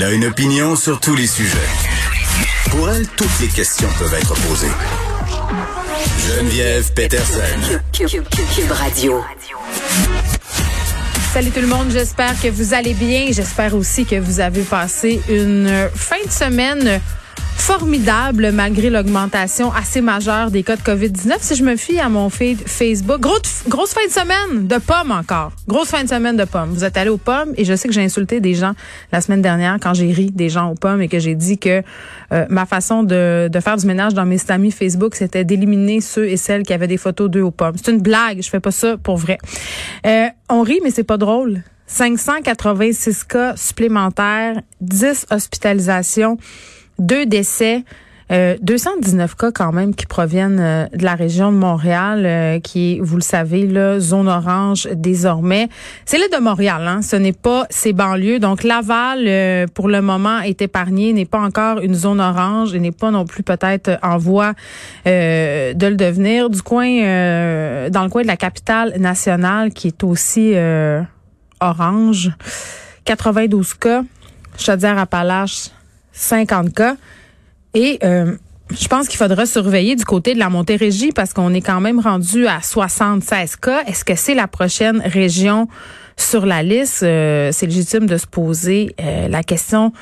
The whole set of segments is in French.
Elle a une opinion sur tous les sujets. Pour elle, toutes les questions peuvent être posées. Geneviève Peterson. Cube Radio. Salut tout le monde, j'espère que vous allez bien. J'espère aussi que vous avez passé une fin de semaine formidable malgré l'augmentation assez majeure des cas de COVID-19. Si je me fie à mon feed Facebook, grosse, grosse fin de semaine de pommes encore. Grosse fin de semaine de pommes. Vous êtes allés aux pommes et je sais que j'ai insulté des gens la semaine dernière quand j'ai ri des gens aux pommes et que j'ai dit que euh, ma façon de, de faire du ménage dans mes amis Facebook, c'était d'éliminer ceux et celles qui avaient des photos d'eux aux pommes. C'est une blague, je fais pas ça pour vrai. Euh, on rit, mais c'est pas drôle. 586 cas supplémentaires, 10 hospitalisations deux décès. Euh, 219 cas quand même qui proviennent euh, de la région de Montréal, euh, qui vous le savez, là, zone orange désormais. C'est l'île de Montréal, hein? ce n'est pas ces banlieues. Donc Laval, euh, pour le moment, est épargné, n'est pas encore une zone orange et n'est pas non plus peut-être en voie de le devenir. Du coin, dans le coin de la capitale nationale, qui est aussi orange, 92 cas. Chaudière-Appalaches, 50 cas. Et euh, je pense qu'il faudra surveiller du côté de la Montérégie parce qu'on est quand même rendu à 76 cas. Est-ce que c'est la prochaine région sur la liste? Euh, c'est légitime de se poser euh, la question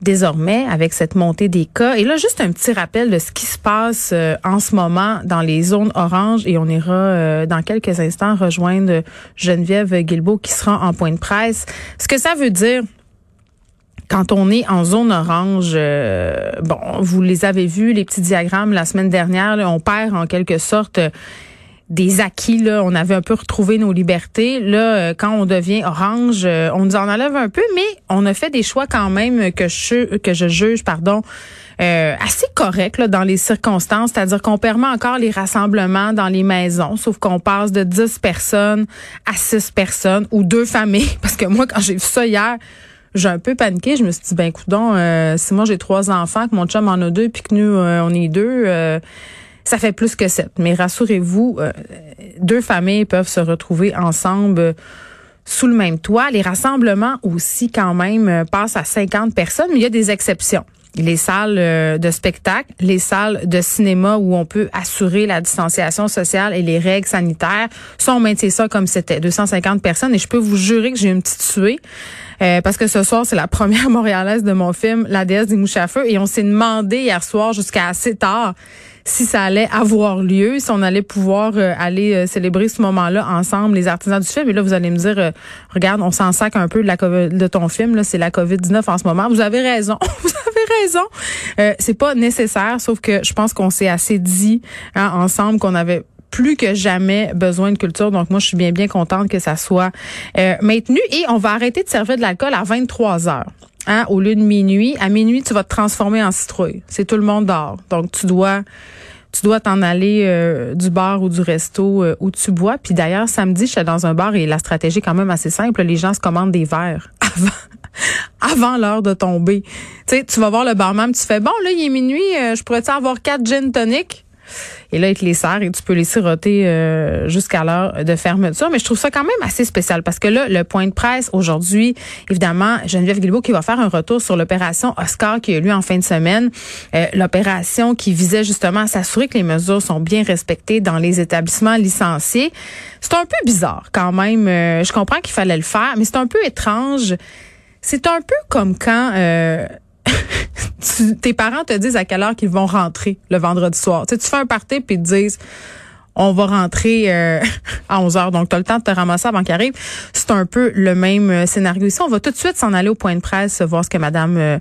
désormais avec cette montée des cas. Et là, juste un petit rappel de ce qui se passe en ce moment dans les zones oranges et on ira dans quelques instants rejoindre Geneviève Guilbeault qui sera en point de presse. Ce que ça veut dire, quand on est en zone orange, euh, bon, vous les avez vus, les petits diagrammes la semaine dernière, on perd en quelque sorte euh, des acquis. Là. On avait un peu retrouvé nos libertés. Là, euh, quand on devient orange, on nous en enlève un peu, mais on a fait des choix quand même que je, que je juge, pardon, assez corrects là, dans les circonstances. C'est-à-dire qu'on permet encore les rassemblements dans les maisons, sauf qu'on passe de 10 personnes à 6 personnes ou deux familles. Parce que moi, quand j'ai vu ça hier, j'ai un peu paniqué. Je me suis dit, ben coudon, euh, si moi j'ai trois enfants, que mon chum en a deux, puis que nous, euh, on est deux, euh, ça fait plus que sept. Mais rassurez-vous, euh, deux familles peuvent se retrouver ensemble sous le même toit. Les rassemblements aussi, quand même, passent à 50 personnes, mais il y a des exceptions les salles de spectacle, les salles de cinéma où on peut assurer la distanciation sociale et les règles sanitaires. Ça, on maintient ça comme c'était, 250 personnes. Et je peux vous jurer que j'ai une petite suée. Euh, parce que ce soir, c'est la première montréalaise de mon film, La déesse des mouches à feu. Et on s'est demandé hier soir jusqu'à assez tard si ça allait avoir lieu, si on allait pouvoir euh, aller euh, célébrer ce moment-là ensemble, les artisans du film. Et là, vous allez me dire, regarde, on s'en sac un peu de, la de ton film, là, c'est la COVID-19 en ce moment. Vous avez raison, raison. c'est pas nécessaire, sauf que je pense qu'on s'est assez dit hein, ensemble qu'on avait plus que jamais besoin de culture. Donc, moi, je suis bien, bien contente que ça soit euh, maintenu. Et on va arrêter de servir de l'alcool à 23 heures. Hein, au lieu de minuit. À minuit, tu vas te transformer en citrouille. C'est tout le monde dort. Donc, tu dois tu dois t'en aller euh, du bar ou du resto euh, où tu bois. Puis d'ailleurs, samedi, j'étais dans un bar et la stratégie est quand même assez simple. Les gens se commandent des verres avant avant l'heure de tomber. Tu sais, tu vas voir le barman, tu fais bon là, il est minuit, je pourrais avoir quatre gin tonic? Et là, il te les sert et tu peux les siroter euh, jusqu'à l'heure de fermeture. Mais je trouve ça quand même assez spécial parce que là, le point de presse aujourd'hui, évidemment, Geneviève Guilbeault qui va faire un retour sur l'opération Oscar qui a eu lieu en fin de semaine. Euh, l'opération qui visait justement à s'assurer que les mesures sont bien respectées dans les établissements licenciés. C'est un peu bizarre quand même. Euh, je comprends qu'il fallait le faire, mais c'est un peu étrange. C'est un peu comme quand tes parents te disent à quelle heure qu'ils vont rentrer le vendredi soir. Tu, tu fais un party puis ils te disent on va rentrer euh, à 11 heures. Donc, tu as le temps de te ramasser avant qu'il arrive. C'est un peu le même euh, scénario ici. On va tout de suite s'en aller au point de presse, voir ce que Mme euh,